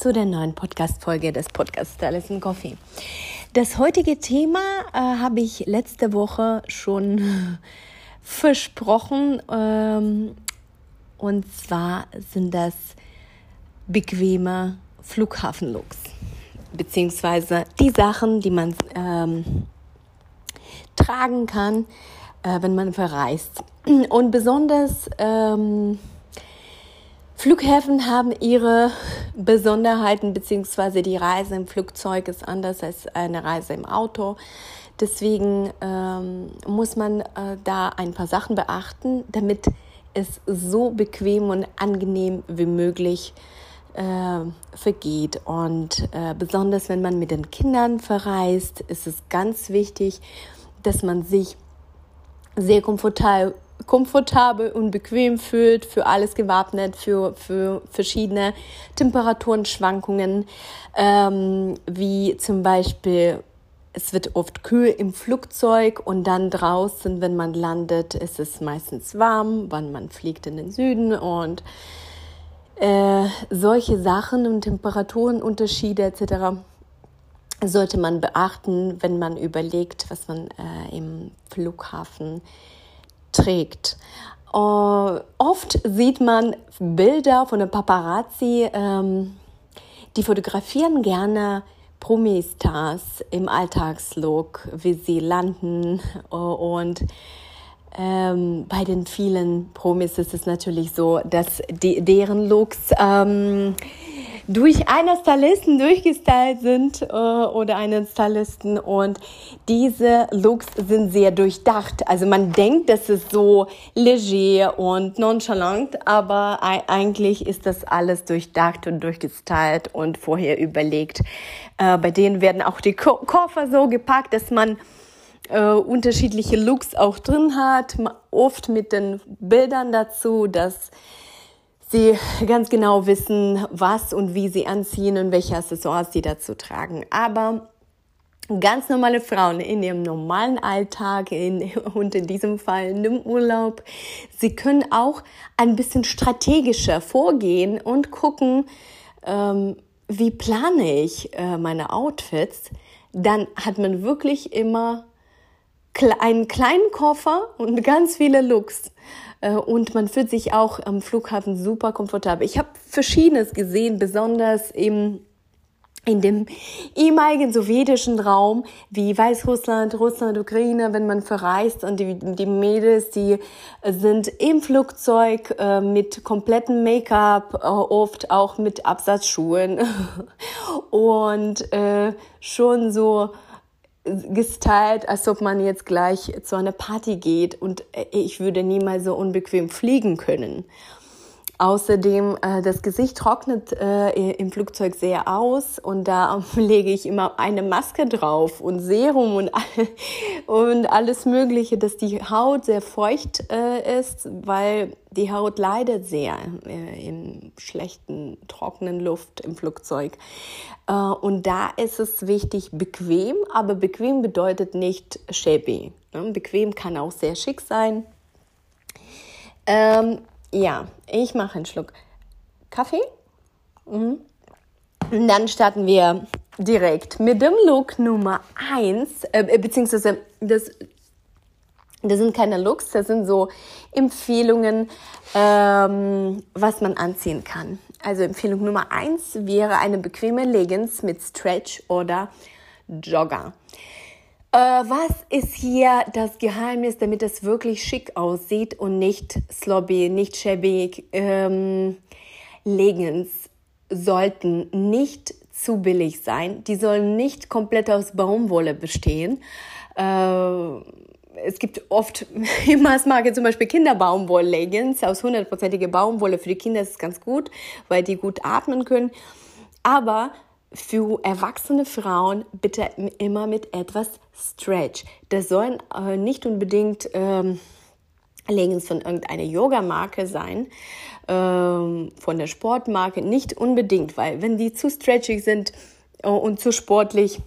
zu der neuen Podcast-Folge des Podcasts Stylist Coffee. Das heutige Thema äh, habe ich letzte Woche schon versprochen. Ähm, und zwar sind das bequeme Flughafenlooks. Beziehungsweise die Sachen, die man ähm, tragen kann, äh, wenn man verreist. Und besonders ähm, Flughäfen haben ihre Besonderheiten, beziehungsweise die Reise im Flugzeug ist anders als eine Reise im Auto. Deswegen ähm, muss man äh, da ein paar Sachen beachten, damit es so bequem und angenehm wie möglich äh, vergeht. Und äh, besonders wenn man mit den Kindern verreist, ist es ganz wichtig, dass man sich sehr komfortabel komfortabel und bequem fühlt, für alles gewappnet, für, für verschiedene Temperaturenschwankungen, ähm, wie zum Beispiel es wird oft kühl im Flugzeug und dann draußen, wenn man landet, ist es meistens warm, wann man fliegt in den Süden und äh, solche Sachen und Temperaturenunterschiede etc. sollte man beachten, wenn man überlegt, was man äh, im Flughafen trägt. Uh, oft sieht man Bilder von den Paparazzi, ähm, die fotografieren gerne Promi-Stars im Alltagslook, wie sie landen. Und ähm, bei den vielen Promis ist es natürlich so, dass die, deren Looks ähm, durch einen Stylisten durchgestylt sind äh, oder einen Stylisten und diese Looks sind sehr durchdacht. Also man denkt, das ist so leger und nonchalant, aber eigentlich ist das alles durchdacht und durchgestylt und vorher überlegt. Äh, bei denen werden auch die Ko Koffer so gepackt, dass man äh, unterschiedliche Looks auch drin hat, oft mit den Bildern dazu, dass sie ganz genau wissen, was und wie sie anziehen und welche Accessoires sie dazu tragen. Aber ganz normale Frauen in ihrem normalen Alltag in, und in diesem Fall dem Urlaub, sie können auch ein bisschen strategischer vorgehen und gucken, ähm, wie plane ich äh, meine Outfits. Dann hat man wirklich immer einen kleinen Koffer und ganz viele Looks. Äh, und man fühlt sich auch am Flughafen super komfortabel. Ich habe Verschiedenes gesehen, besonders im in dem ehemaligen sowjetischen Raum wie Weißrussland, Russland, Ukraine, wenn man verreist und die, die Mädels, die sind im Flugzeug äh, mit komplettem Make-up, äh, oft auch mit Absatzschuhen und äh, schon so gestylt, als ob man jetzt gleich zu einer Party geht und äh, ich würde niemals so unbequem fliegen können. Außerdem, äh, das Gesicht trocknet äh, im Flugzeug sehr aus und da lege ich immer eine Maske drauf und Serum und, und alles Mögliche, dass die Haut sehr feucht äh, ist, weil die Haut leidet sehr äh, in schlechten, trockenen Luft im Flugzeug. Äh, und da ist es wichtig, bequem, aber bequem bedeutet nicht shabby. Ne? Bequem kann auch sehr schick sein. Ähm, ja, ich mache einen Schluck Kaffee. Mhm. Und dann starten wir direkt mit dem Look Nummer 1, äh, beziehungsweise das, das sind keine Looks, das sind so Empfehlungen, ähm, was man anziehen kann. Also Empfehlung Nummer 1 wäre eine bequeme Leggings mit Stretch oder Jogger. Äh, was ist hier das Geheimnis, damit es wirklich schick aussieht und nicht slobby, nicht schäbig? Ähm, Leggings sollten nicht zu billig sein. Die sollen nicht komplett aus Baumwolle bestehen. Äh, es gibt oft im Maßmarke zum Beispiel Kinderbaumwoll-Leggings aus hundertprozentiger Baumwolle. Für die Kinder ist es ganz gut, weil die gut atmen können. Aber für erwachsene Frauen bitte immer mit etwas Stretch. Das sollen äh, nicht unbedingt ähm, Leggings von irgendeiner Yoga-Marke sein, ähm, von der Sportmarke, nicht unbedingt, weil wenn die zu stretchig sind äh, und zu sportlich,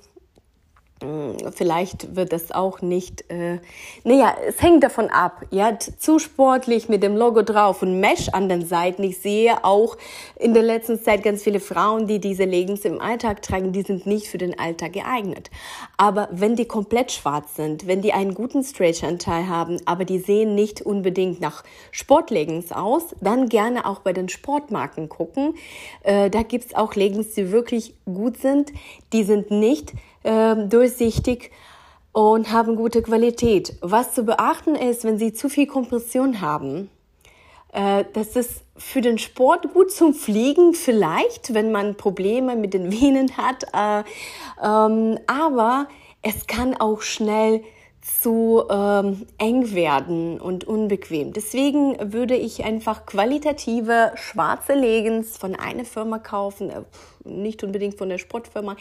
vielleicht wird das auch nicht, äh, naja, es hängt davon ab, ja, zu sportlich mit dem Logo drauf und Mesh an den Seiten. Ich sehe auch in der letzten Zeit ganz viele Frauen, die diese Leggings im Alltag tragen, die sind nicht für den Alltag geeignet. Aber wenn die komplett schwarz sind, wenn die einen guten Stretch-Anteil haben, aber die sehen nicht unbedingt nach Sportleggings aus, dann gerne auch bei den Sportmarken gucken. Äh, da gibt's auch Leggings, die wirklich gut sind. Die sind nicht äh, durchsichtig und haben gute Qualität. Was zu beachten ist, wenn sie zu viel Kompression haben, äh, das ist für den Sport gut zum Fliegen vielleicht, wenn man Probleme mit den Venen hat, äh, ähm, aber es kann auch schnell zu ähm, eng werden und unbequem. Deswegen würde ich einfach qualitative schwarze Leggings von einer Firma kaufen, äh, nicht unbedingt von der Sportfirma,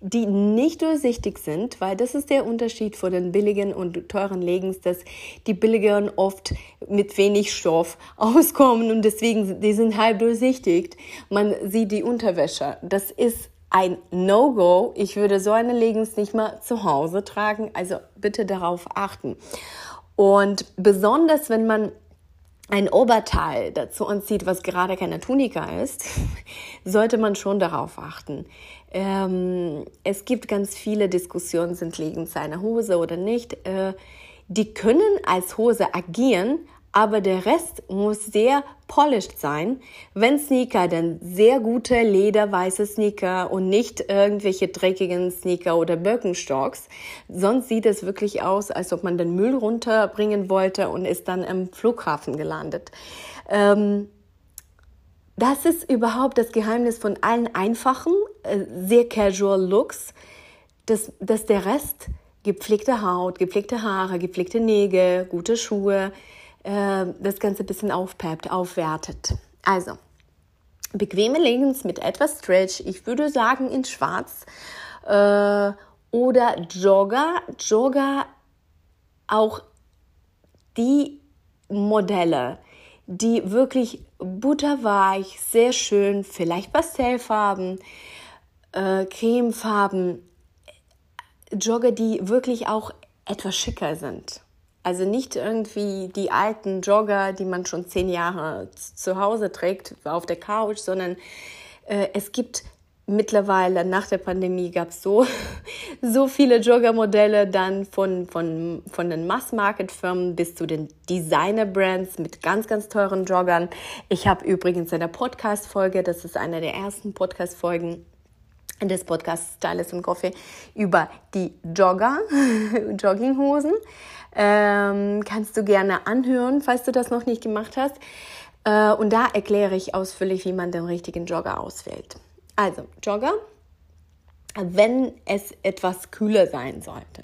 die nicht durchsichtig sind, weil das ist der Unterschied vor den billigen und teuren Leggings, dass die billigeren oft mit wenig Stoff auskommen und deswegen die sind halb durchsichtig. Man sieht die Unterwäsche. Das ist ein No-Go. Ich würde so eine Leggings nicht mal zu Hause tragen. Also bitte darauf achten. Und besonders, wenn man ein Oberteil dazu anzieht, was gerade keine Tunika ist, sollte man schon darauf achten. Ähm, es gibt ganz viele Diskussionen, sind Leggings eine Hose oder nicht. Äh, die können als Hose agieren, aber der Rest muss sehr polished sein. Wenn Sneaker, dann sehr gute lederweiße Sneaker und nicht irgendwelche dreckigen Sneaker oder Birkenstocks. Sonst sieht es wirklich aus, als ob man den Müll runterbringen wollte und ist dann im Flughafen gelandet. Ähm, das ist überhaupt das Geheimnis von allen einfachen, äh, sehr casual Looks, dass, dass der Rest gepflegte Haut, gepflegte Haare, gepflegte Nägel, gute Schuhe, äh, das Ganze ein bisschen aufpeppt, aufwertet. Also, bequeme Leggings mit etwas Stretch, ich würde sagen in schwarz äh, oder Jogger. Jogger auch die Modelle, die wirklich butterweich, sehr schön, vielleicht Pastellfarben, äh, Cremefarben, Jogger, die wirklich auch etwas schicker sind. Also nicht irgendwie die alten Jogger, die man schon zehn Jahre zu Hause trägt, auf der Couch, sondern äh, es gibt mittlerweile nach der Pandemie gab es so, so viele Joggermodelle dann von, von, von den Mass-Market-Firmen bis zu den Designer-Brands mit ganz, ganz teuren Joggern. Ich habe übrigens eine Podcast-Folge, das ist eine der ersten Podcast-Folgen des Podcasts Stylist und Coffee über die Jogger, Jogginghosen. Ähm, kannst du gerne anhören, falls du das noch nicht gemacht hast. Äh, und da erkläre ich ausführlich, wie man den richtigen Jogger auswählt. Also, Jogger, wenn es etwas kühler sein sollte.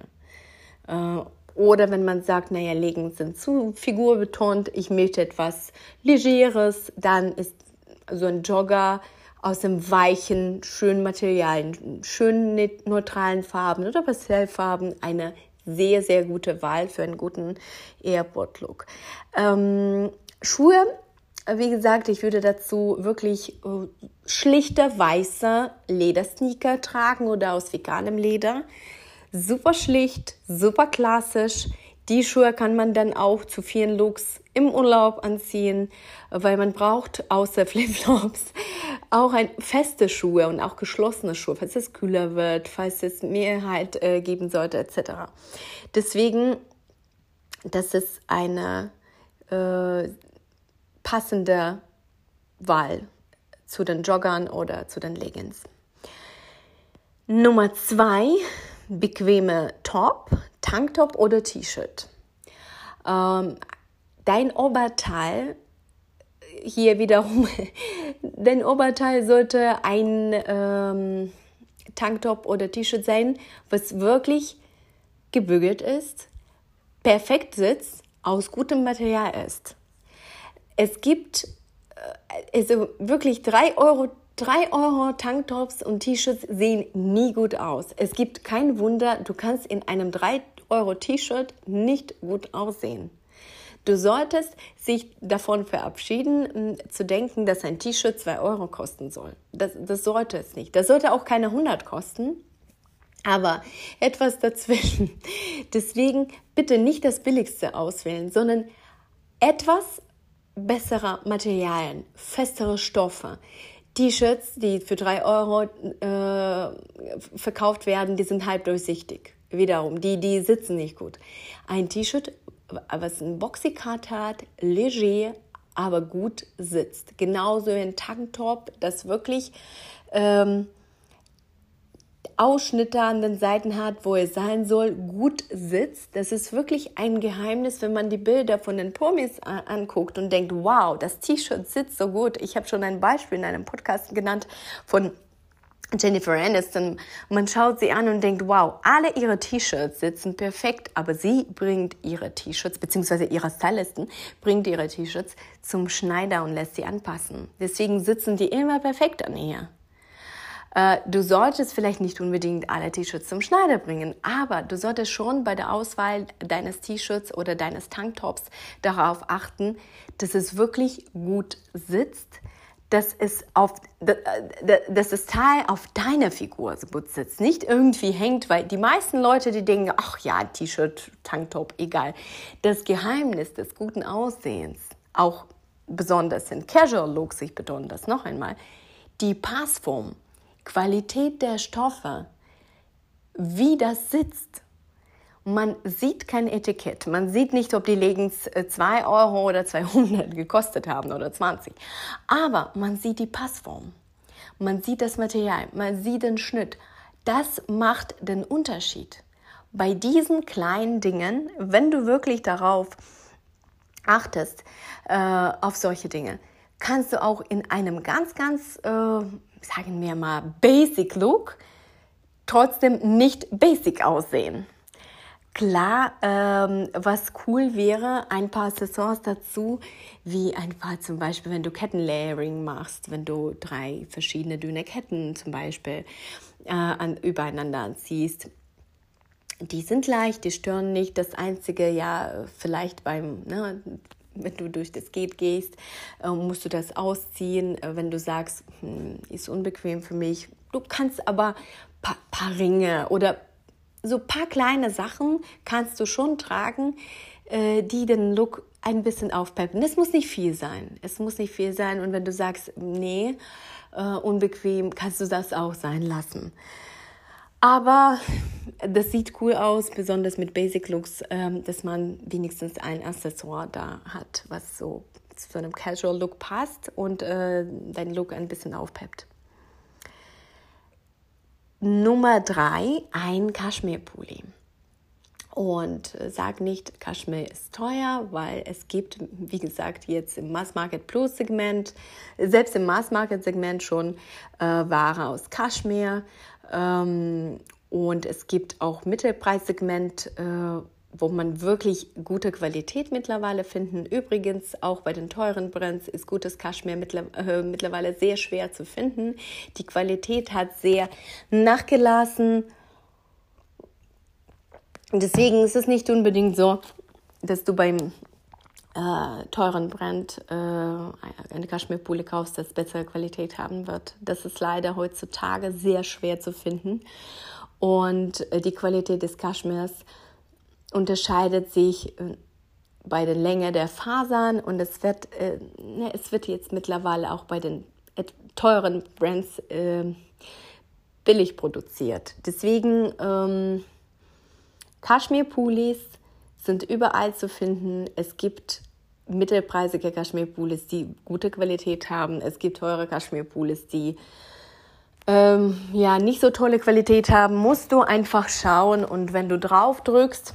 Äh, oder wenn man sagt, naja, Leggings sind zu figurbetont, ich möchte etwas Legeres, dann ist so ein Jogger aus dem weichen, schönen Materialien, schönen neutralen Farben oder Pastellfarben eine sehr, sehr gute Wahl für einen guten Airport-Look. Ähm, Schuhe, wie gesagt, ich würde dazu wirklich äh, schlichter weißer Ledersneaker tragen oder aus veganem Leder. Super schlicht, super klassisch. Die Schuhe kann man dann auch zu vielen Looks im Urlaub anziehen, weil man braucht außer Flipflops auch ein feste Schuhe und auch geschlossene Schuhe, falls es kühler wird, falls es mehr halt äh, geben sollte etc. Deswegen, das ist eine äh, passende Wahl zu den Joggern oder zu den Leggings. Nummer zwei, bequeme Top, Tanktop oder T-Shirt. Ähm, dein Oberteil, hier wiederum, dein Oberteil sollte ein ähm, Tanktop oder T-Shirt sein, was wirklich gebügelt ist, perfekt sitzt, aus gutem Material ist. Es gibt äh, also wirklich 3 Euro 3 Euro Tanktops und T-Shirts sehen nie gut aus. Es gibt kein Wunder, du kannst in einem 3 Euro T-Shirt nicht gut aussehen. Du solltest sich davon verabschieden, zu denken, dass ein T-Shirt 2 Euro kosten soll. Das, das sollte es nicht. Das sollte auch keine 100 kosten, aber etwas dazwischen. Deswegen bitte nicht das Billigste auswählen, sondern etwas bessere Materialien, festere Stoffe. T-Shirts, die für drei Euro äh, verkauft werden, die sind halb durchsichtig. Wiederum, die, die sitzen nicht gut. Ein T-Shirt, was ein Boxycut hat, leger, aber gut sitzt. Genauso ein Tanktop, das wirklich ähm, Ausschnitte an den Seiten hat, wo er sein soll, gut sitzt. Das ist wirklich ein Geheimnis, wenn man die Bilder von den Promis anguckt und denkt, wow, das T-Shirt sitzt so gut. Ich habe schon ein Beispiel in einem Podcast genannt von Jennifer Aniston. Man schaut sie an und denkt, wow, alle ihre T-Shirts sitzen perfekt, aber sie bringt ihre T-Shirts, beziehungsweise ihre Stylisten bringt ihre T-Shirts zum Schneider und lässt sie anpassen. Deswegen sitzen die immer perfekt an ihr. Äh, du solltest vielleicht nicht unbedingt alle T-Shirts zum Schneider bringen, aber du solltest schon bei der Auswahl deines T-Shirts oder deines Tanktops darauf achten, dass es wirklich gut sitzt, dass es auf, dass das Teil auf deiner Figur sitzt, nicht irgendwie hängt, weil die meisten Leute, die denken, ach ja, T-Shirt, Tanktop, egal. Das Geheimnis des guten Aussehens, auch besonders in Casual Looks, ich betone das noch einmal, die Passform, Qualität der Stoffe, wie das sitzt. Man sieht kein Etikett. Man sieht nicht, ob die Leggings 2 äh, Euro oder 200 gekostet haben oder 20. Aber man sieht die Passform. Man sieht das Material. Man sieht den Schnitt. Das macht den Unterschied. Bei diesen kleinen Dingen, wenn du wirklich darauf achtest, äh, auf solche Dinge, kannst du auch in einem ganz, ganz äh, sagen wir mal, Basic Look trotzdem nicht basic aussehen. Klar, ähm, was cool wäre, ein paar Accessoires dazu, wie einfach zum Beispiel, wenn du Kettenlayering machst, wenn du drei verschiedene dünne Ketten zum Beispiel äh, an, übereinander ziehst. Die sind leicht, die stören nicht. Das Einzige, ja, vielleicht beim, ne, wenn du durch das Gate gehst, äh, musst du das ausziehen. Äh, wenn du sagst, hm, ist unbequem für mich. Du kannst aber paar, paar Ringe oder so ein paar kleine Sachen kannst du schon tragen, äh, die den Look ein bisschen aufpeppen. Es muss nicht viel sein. Es muss nicht viel sein. Und wenn du sagst, nee, unbequem, kannst du das auch sein lassen. Aber das sieht cool aus, besonders mit Basic Looks, ähm, dass man wenigstens ein Accessoire da hat, was so zu einem Casual Look passt und äh, deinen Look ein bisschen aufpeppt. Nummer drei, ein Kaschmir-Pulli. Und äh, sag nicht, Kaschmir ist teuer, weil es gibt, wie gesagt, jetzt im Mass Market Plus Segment, selbst im Mass Market Segment schon äh, Ware aus Kaschmir. Ähm, und es gibt auch Mittelpreissegment, äh, wo man wirklich gute Qualität mittlerweile finden. Übrigens auch bei den teuren Brands ist gutes Kaschmir äh, mittlerweile sehr schwer zu finden. Die Qualität hat sehr nachgelassen. Deswegen ist es nicht unbedingt so, dass du beim äh, teuren Brand äh, eine Kaschmirpule kaufst, das bessere Qualität haben wird. Das ist leider heutzutage sehr schwer zu finden. Und äh, die Qualität des Kaschmirs unterscheidet sich äh, bei der Länge der Fasern und es wird, äh, ne, es wird jetzt mittlerweile auch bei den teuren Brands äh, billig produziert. Deswegen ähm, Kaschmir-Pulis sind überall zu finden. Es gibt mittelpreisige Kaschmirpools, die gute Qualität haben. Es gibt teure Kaschmirpools, die ähm, ja nicht so tolle Qualität haben. Musst du einfach schauen und wenn du drauf drückst,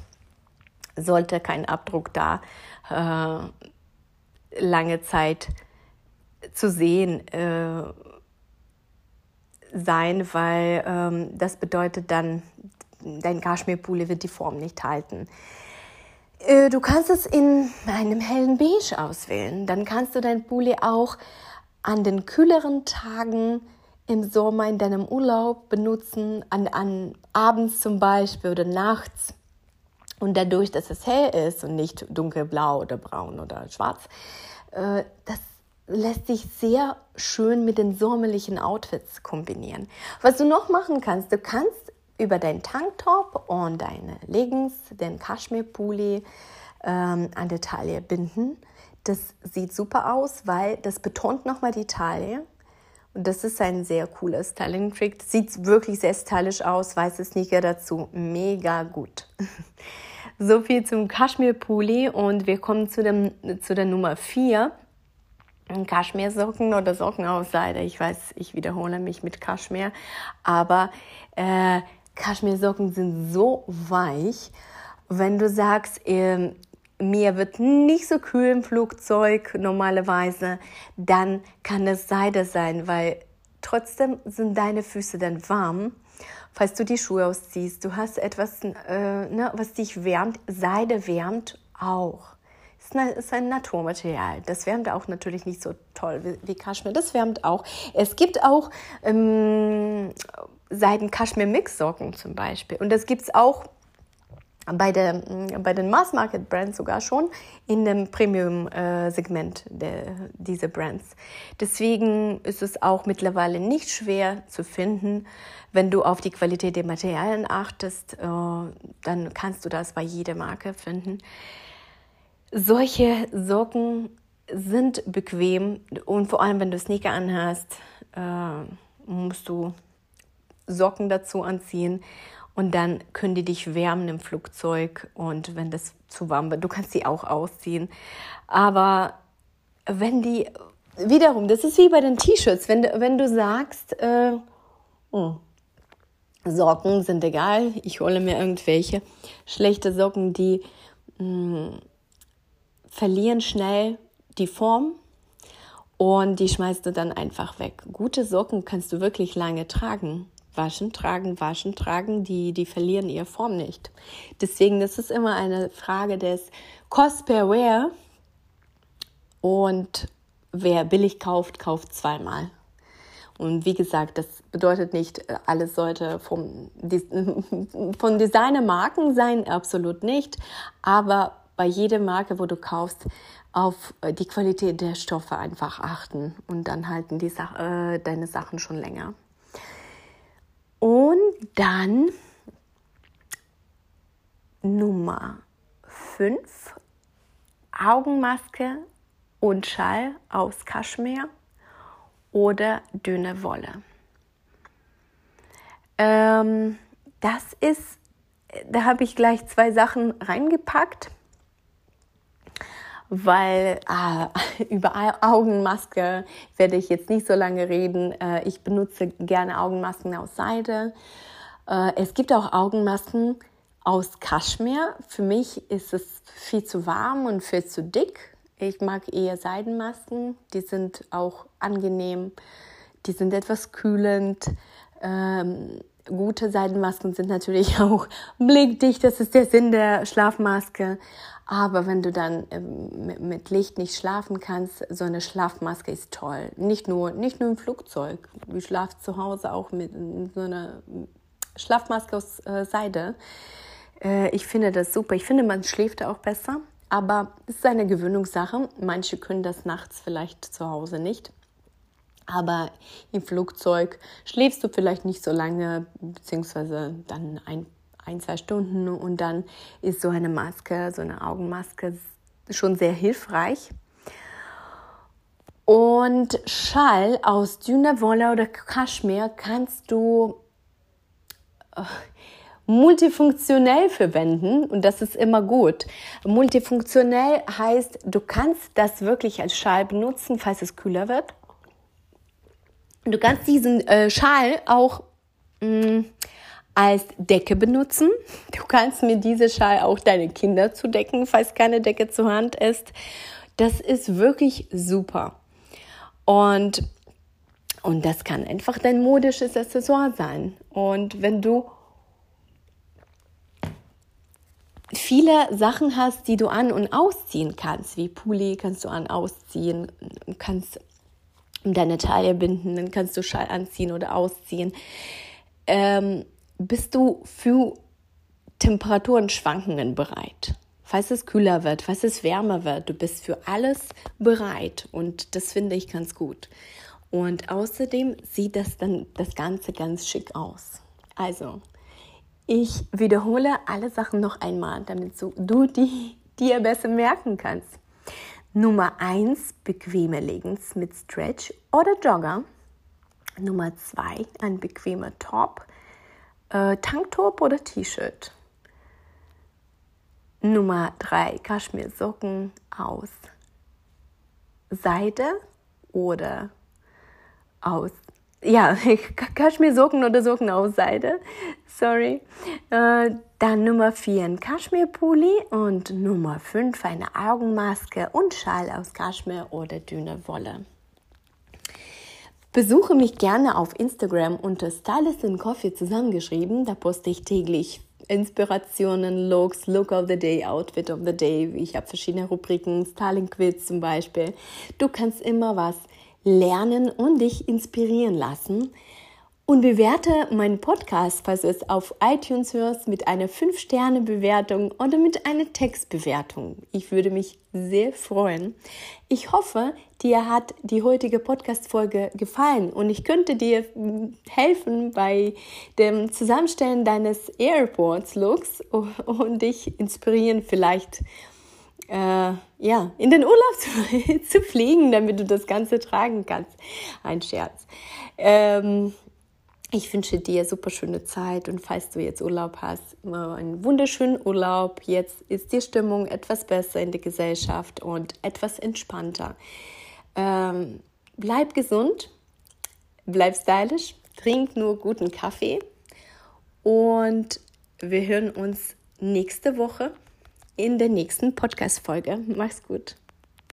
sollte kein Abdruck da äh, lange Zeit zu sehen äh, sein, weil ähm, das bedeutet dann, dein Kaschmirpulli wird die Form nicht halten. Äh, du kannst es in einem hellen Beige auswählen. Dann kannst du dein Pulli auch an den kühleren Tagen im Sommer in deinem Urlaub benutzen, an, an abends zum Beispiel oder nachts. Und dadurch, dass es hell ist und nicht dunkelblau oder braun oder schwarz, äh, das lässt sich sehr schön mit den sommerlichen Outfits kombinieren. Was du noch machen kannst, du kannst über deinen Tanktop und deine Leggings den Kaschmir-Pulli ähm, an der Taille binden. Das sieht super aus, weil das betont nochmal die Taille. Und das ist ein sehr cooler Styling-Trick. Sieht wirklich sehr stylisch aus. Weiße Sneaker dazu. Mega gut. so viel zum Kaschmir-Pulli. Und wir kommen zu, dem, zu der Nummer 4. Kaschmir-Socken oder Socken aus Seide. Ich weiß, ich wiederhole mich mit Kaschmir. Aber äh, Kaschmir-Socken sind so weich. Wenn du sagst, äh, mir wird nicht so kühl im Flugzeug normalerweise, dann kann es Seide sein, weil trotzdem sind deine Füße dann warm. Falls du die Schuhe ausziehst, du hast etwas, äh, ne, was dich wärmt. Seide wärmt auch. Ist, eine, ist ein Naturmaterial. Das wärmt auch natürlich nicht so toll wie, wie Kaschmir. Das wärmt auch. Es gibt auch ähm, Seiden-Kaschmir-Mix-Socken zum Beispiel. Und das gibt es auch bei, der, mm, bei den Mass Market Brands sogar schon in dem Premium-Segment äh, dieser Brands. Deswegen ist es auch mittlerweile nicht schwer zu finden. Wenn du auf die Qualität der Materialien achtest, äh, dann kannst du das bei jeder Marke finden. Solche Socken sind bequem und vor allem, wenn du Sneaker anhast, äh, musst du Socken dazu anziehen und dann können die dich wärmen im Flugzeug und wenn das zu warm wird, du kannst die auch ausziehen. Aber wenn die, wiederum, das ist wie bei den T-Shirts, wenn, wenn du sagst, äh, oh, Socken sind egal, ich hole mir irgendwelche schlechte Socken, die mh, mm, verlieren schnell die Form und die schmeißt du dann einfach weg. Gute Socken kannst du wirklich lange tragen waschen, tragen, waschen, tragen, die, die verlieren ihre Form nicht. Deswegen, das ist immer eine Frage des Cost per Wear. Und wer billig kauft, kauft zweimal. Und wie gesagt, das bedeutet nicht, alles sollte vom, von Designermarken sein, absolut nicht. Aber bei jeder Marke, wo du kaufst, auf die Qualität der Stoffe einfach achten und dann halten die Sa äh, deine Sachen schon länger. Und dann Nummer 5, Augenmaske und Schall aus Kaschmir oder dünne Wolle. Ähm, das ist, da habe ich gleich zwei Sachen reingepackt weil äh, über Augenmaske werde ich jetzt nicht so lange reden. Äh, ich benutze gerne Augenmasken aus Seide. Äh, es gibt auch Augenmasken aus Kaschmir. Für mich ist es viel zu warm und viel zu dick. Ich mag eher Seidenmasken. Die sind auch angenehm. Die sind etwas kühlend. Ähm, gute Seidenmasken sind natürlich auch blickdicht. Das ist der Sinn der Schlafmaske. Aber wenn du dann ähm, mit Licht nicht schlafen kannst, so eine Schlafmaske ist toll. Nicht nur, nicht nur im Flugzeug. Du schlafst zu Hause auch mit so einer Schlafmaske aus äh, Seide. Äh, ich finde das super. Ich finde, man schläft auch besser. Aber es ist eine Gewöhnungssache. Manche können das nachts vielleicht zu Hause nicht. Aber im Flugzeug schläfst du vielleicht nicht so lange, beziehungsweise dann ein ein, zwei Stunden und dann ist so eine Maske, so eine Augenmaske schon sehr hilfreich. Und Schall aus dünner Wolle oder Kaschmir kannst du äh, multifunktionell verwenden und das ist immer gut. Multifunktionell heißt, du kannst das wirklich als Schal benutzen, falls es kühler wird. Du kannst diesen äh, Schal auch mh, mm, als Decke benutzen. Du kannst mit dieser Schal auch deine Kinder zudecken, falls keine Decke zur Hand ist. Das ist wirklich super. Und, und das kann einfach dein modisches Accessoire sein. Und wenn du viele Sachen hast, die du an- und ausziehen kannst, wie Pulli kannst du an- ausziehen, kannst deine Taille binden, dann kannst du Schall anziehen oder ausziehen. Ähm, bist du für Temperaturenschwankungen bereit? Falls es kühler wird, falls es wärmer wird, du bist für alles bereit und das finde ich ganz gut. Und außerdem sieht das dann das Ganze ganz schick aus. Also, ich wiederhole alle Sachen noch einmal, damit du die dir besser merken kannst. Nummer 1, bequeme Leggings mit Stretch oder Jogger. Nummer 2, ein bequemer Top, äh, Tanktop oder T-Shirt. Nummer 3, Kaschmir-Socken aus Seide oder aus ja, Kaschmir-Socken oder Socken aus Seide. Sorry. Äh, dann Nummer 4 ein Kaschmir-Pulli und Nummer 5 eine Augenmaske und Schal aus Kaschmir oder dünne Wolle. Besuche mich gerne auf Instagram unter Stylist and Coffee zusammengeschrieben. Da poste ich täglich Inspirationen, Looks, Look of the Day, Outfit of the Day. Ich habe verschiedene Rubriken, Styling Quiz zum Beispiel. Du kannst immer was lernen und dich inspirieren lassen. Und bewerte meinen Podcast, falls du es auf iTunes hörst, mit einer 5-Sterne-Bewertung oder mit einer Textbewertung. Ich würde mich sehr freuen. Ich hoffe, dir hat die heutige Podcast-Folge gefallen und ich könnte dir helfen bei dem Zusammenstellen deines Airports-Looks und dich inspirieren, vielleicht äh, ja, in den Urlaub zu, zu, fliegen, damit du das Ganze tragen kannst. Ein Scherz. Ähm, ich wünsche dir super schöne Zeit und falls du jetzt Urlaub hast, einen wunderschönen Urlaub. Jetzt ist die Stimmung etwas besser in der Gesellschaft und etwas entspannter. Ähm, bleib gesund, bleib stylisch, trink nur guten Kaffee und wir hören uns nächste Woche in der nächsten Podcast-Folge. Mach's gut.